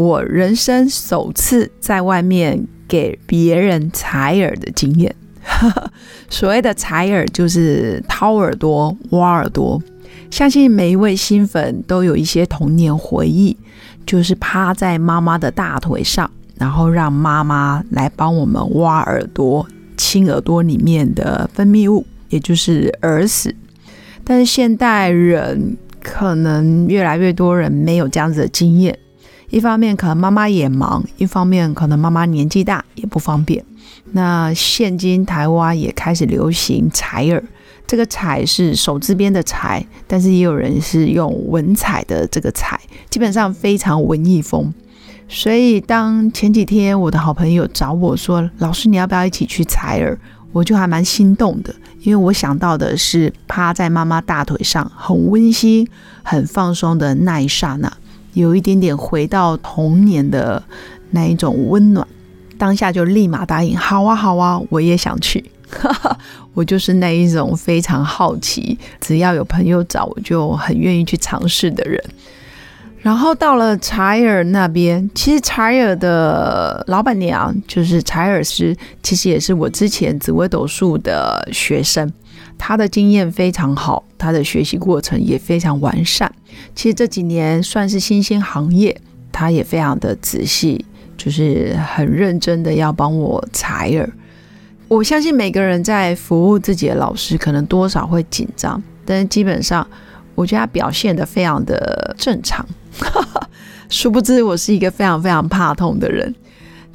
我人生首次在外面给别人采耳的经验。所谓的采耳，就是掏耳朵、挖耳朵。相信每一位新粉都有一些童年回忆，就是趴在妈妈的大腿上，然后让妈妈来帮我们挖耳朵、清耳朵里面的分泌物。也就是耳屎，但是现代人可能越来越多人没有这样子的经验。一方面可能妈妈也忙，一方面可能妈妈年纪大也不方便。那现今台湾也开始流行采耳，这个采是手字边的采，但是也有人是用文采的这个采，基本上非常文艺风。所以当前几天我的好朋友找我说：“老师，你要不要一起去采耳？”我就还蛮心动的，因为我想到的是趴在妈妈大腿上，很温馨、很放松的那一刹那，有一点点回到童年的那一种温暖。当下就立马答应，好啊，好啊，我也想去。我就是那一种非常好奇，只要有朋友找，我就很愿意去尝试的人。然后到了柴尔那边，其实柴尔的老板娘就是柴尔斯，其实也是我之前紫微斗数的学生，他的经验非常好，他的学习过程也非常完善。其实这几年算是新兴行业，他也非常的仔细，就是很认真的要帮我采耳。我相信每个人在服务自己的老师，可能多少会紧张，但是基本上我觉得他表现的非常的正常。殊不知，我是一个非常非常怕痛的人。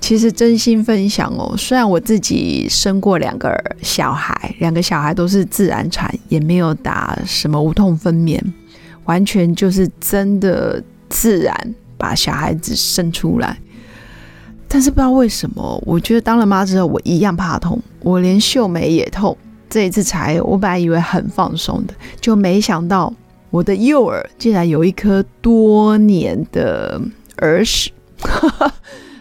其实真心分享哦，虽然我自己生过两个小孩，两个小孩都是自然产，也没有打什么无痛分娩，完全就是真的自然把小孩子生出来。但是不知道为什么，我觉得当了妈之后，我一样怕痛，我连秀眉也痛。这一次才，我本来以为很放松的，就没想到。我的右耳竟然有一颗多年的耳屎，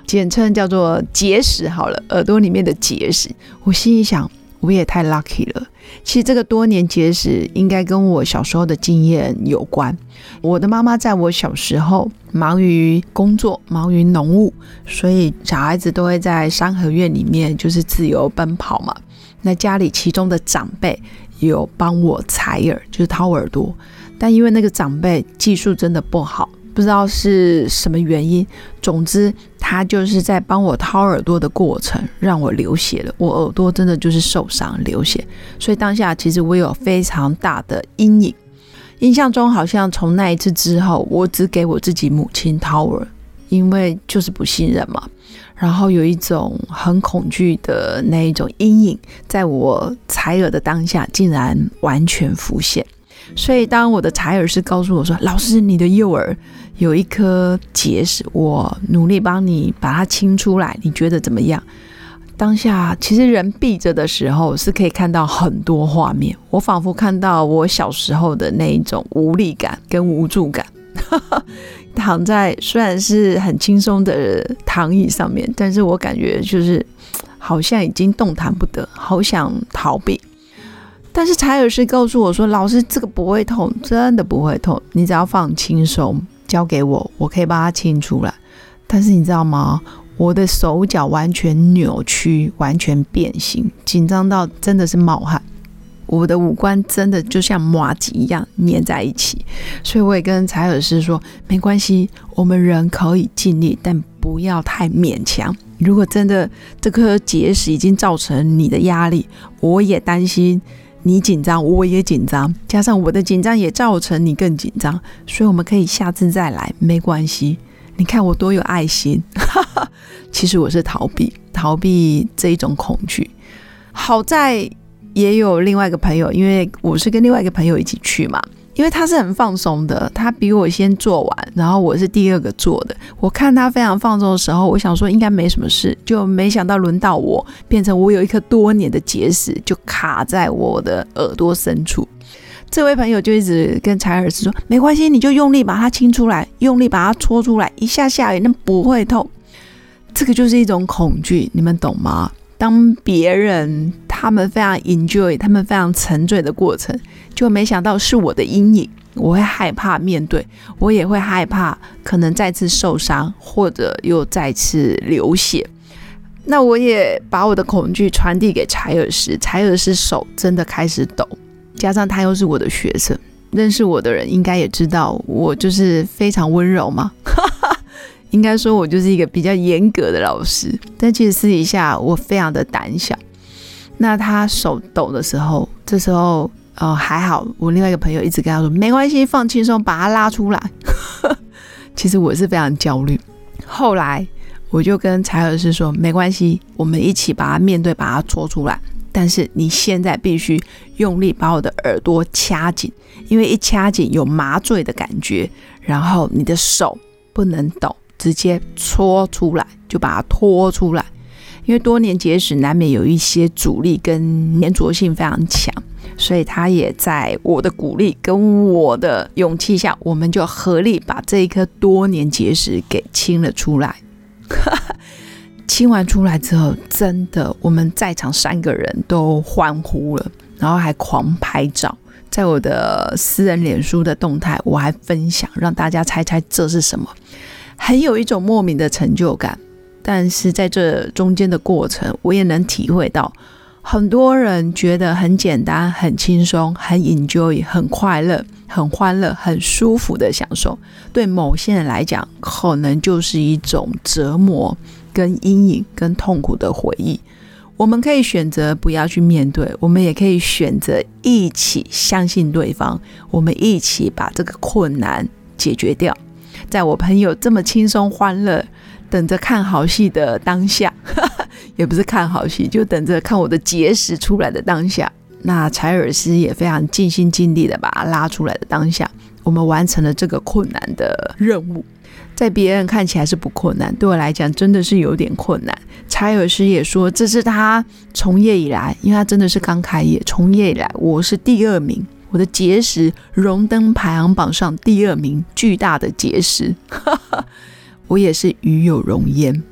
简称叫做结石。好了，耳朵里面的结石。我心里想，我也太 lucky 了。其实这个多年结石应该跟我小时候的经验有关。我的妈妈在我小时候忙于工作，忙于农务，所以小孩子都会在三合院里面就是自由奔跑嘛。那家里其中的长辈有帮我采耳，就是掏耳朵。但因为那个长辈技术真的不好，不知道是什么原因。总之，他就是在帮我掏耳朵的过程让我流血了，我耳朵真的就是受伤流血。所以当下其实我有非常大的阴影。印象中好像从那一次之后，我只给我自己母亲掏耳，因为就是不信任嘛。然后有一种很恐惧的那一种阴影，在我采耳的当下，竟然完全浮现。所以，当我的采耳师告诉我说：“老师，你的右耳有一颗结石，我努力帮你把它清出来，你觉得怎么样？”当下其实人闭着的时候是可以看到很多画面，我仿佛看到我小时候的那一种无力感跟无助感，躺在虽然是很轻松的躺椅上面，但是我感觉就是好像已经动弹不得，好想逃避。但是采耳师告诉我说：“老师，这个不会痛，真的不会痛，你只要放轻松，交给我，我可以把它清出来。”但是你知道吗？我的手脚完全扭曲，完全变形，紧张到真的是冒汗。我的五官真的就像麻吉一样粘在一起。所以我也跟采尔师说：“没关系，我们人可以尽力，但不要太勉强。如果真的这颗结石已经造成你的压力，我也担心。”你紧张，我也紧张，加上我的紧张也造成你更紧张，所以我们可以下次再来，没关系。你看我多有爱心，其实我是逃避，逃避这一种恐惧。好在也有另外一个朋友，因为我是跟另外一个朋友一起去嘛，因为他是很放松的，他比我先做完，然后我是第二个做的。我看他非常放松的时候，我想说应该没什么事，就没想到轮到我，变成我有一颗多年的结石就卡在我的耳朵深处。这位朋友就一直跟柴尔斯说：“没关系，你就用力把它清出来，用力把它搓出来，一下下也那不会痛。”这个就是一种恐惧，你们懂吗？当别人他们非常 enjoy，他们非常沉醉的过程，就没想到是我的阴影，我会害怕面对，我也会害怕可能再次受伤，或者又再次流血。那我也把我的恐惧传递给柴尔斯，柴尔斯手真的开始抖。加上他又是我的学生，认识我的人应该也知道我就是非常温柔嘛。应该说我就是一个比较严格的老师，但其实私底下我非常的胆小。那他手抖的时候，这时候呃还好，我另外一个朋友一直跟他说没关系，放轻松，把他拉出来。其实我是非常焦虑。后来我就跟柴尔斯说没关系，我们一起把它面对，把它搓出来。但是你现在必须用力把我的耳朵掐紧，因为一掐紧有麻醉的感觉。然后你的手不能抖，直接搓出来，就把它拖出来。因为多年结石难免有一些阻力跟粘着性非常强，所以他也在我的鼓励跟我的勇气下，我们就合力把这一颗多年结石给清了出来。清完出来之后，真的我们在场三个人都欢呼了，然后还狂拍照，在我的私人脸书的动态，我还分享，让大家猜猜这是什么，很有一种莫名的成就感。但是在这中间的过程，我也能体会到，很多人觉得很简单、很轻松、很 enjoy、很快乐、很欢乐、很舒服的享受，对某些人来讲，可能就是一种折磨。跟阴影、跟痛苦的回忆，我们可以选择不要去面对，我们也可以选择一起相信对方，我们一起把这个困难解决掉。在我朋友这么轻松欢乐，等着看好戏的当下，也不是看好戏，就等着看我的结石出来的当下。那柴尔斯也非常尽心尽力的把它拉出来的当下，我们完成了这个困难的任务。在别人看起来是不困难，对我来讲真的是有点困难。柴尔斯也说，这是他从业以来，因为他真的是刚开业，从业以来我是第二名，我的结石荣登排行榜上第二名，巨大的结石，我也是与有荣焉。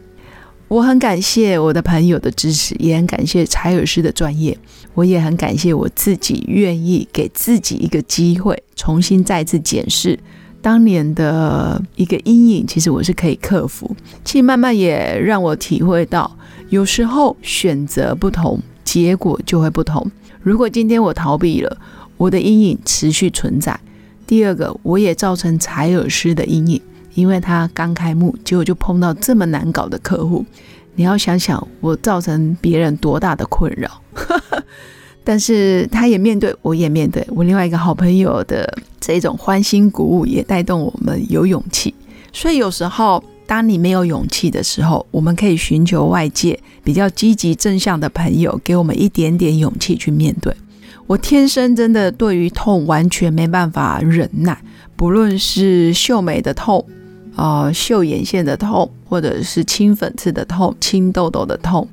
我很感谢我的朋友的支持，也很感谢柴尔斯的专业，我也很感谢我自己愿意给自己一个机会，重新再次检视。当年的一个阴影，其实我是可以克服。其实慢慢也让我体会到，有时候选择不同，结果就会不同。如果今天我逃避了，我的阴影持续存在。第二个，我也造成柴尔斯的阴影，因为他刚开幕，结果就碰到这么难搞的客户。你要想想，我造成别人多大的困扰。但是他也面对，我也面对，我另外一个好朋友的这种欢欣鼓舞，也带动我们有勇气。所以有时候，当你没有勇气的时候，我们可以寻求外界比较积极正向的朋友，给我们一点点勇气去面对。我天生真的对于痛完全没办法忍耐，不论是秀美的痛，呃，秀眼线的痛，或者是清粉刺的痛、清痘痘的痛。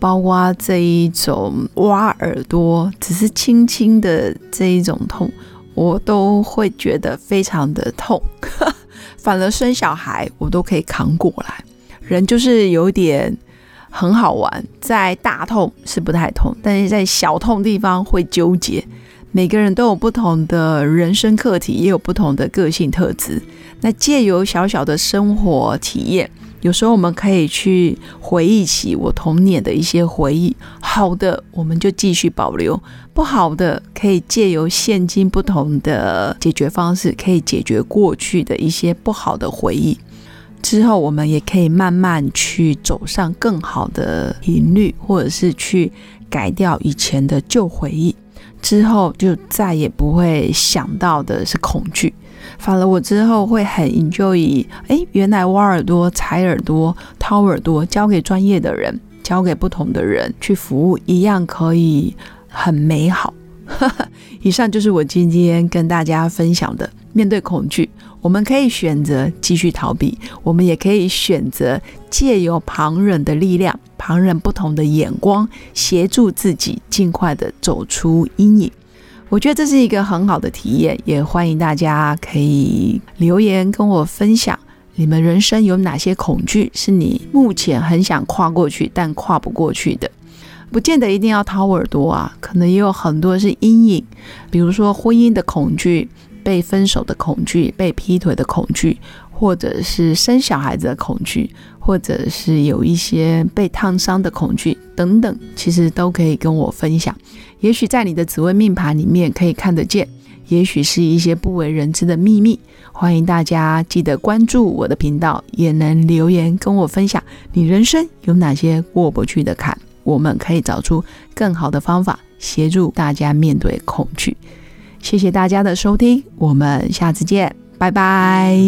包括这一种挖耳朵，只是轻轻的这一种痛，我都会觉得非常的痛。反而生小孩，我都可以扛过来。人就是有点很好玩，在大痛是不太痛，但是在小痛地方会纠结。每个人都有不同的人生课题，也有不同的个性特质。那借由小小的生活体验。有时候我们可以去回忆起我童年的一些回忆，好的我们就继续保留，不好的可以借由现今不同的解决方式，可以解决过去的一些不好的回忆。之后我们也可以慢慢去走上更好的频率，或者是去改掉以前的旧回忆。之后就再也不会想到的是恐惧。反了我之后会很 enjoy，哎，原来挖耳朵、采耳朵、掏耳朵，交给专业的人，交给不同的人去服务，一样可以很美好。以上就是我今天跟大家分享的。面对恐惧，我们可以选择继续逃避，我们也可以选择借由旁人的力量、旁人不同的眼光，协助自己尽快的走出阴影。我觉得这是一个很好的体验，也欢迎大家可以留言跟我分享，你们人生有哪些恐惧是你目前很想跨过去但跨不过去的？不见得一定要掏耳朵啊，可能也有很多是阴影，比如说婚姻的恐惧。被分手的恐惧，被劈腿的恐惧，或者是生小孩子的恐惧，或者是有一些被烫伤的恐惧等等，其实都可以跟我分享。也许在你的紫微命盘里面可以看得见，也许是一些不为人知的秘密。欢迎大家记得关注我的频道，也能留言跟我分享你人生有哪些过不去的坎，我们可以找出更好的方法，协助大家面对恐惧。谢谢大家的收听我们下次见拜拜。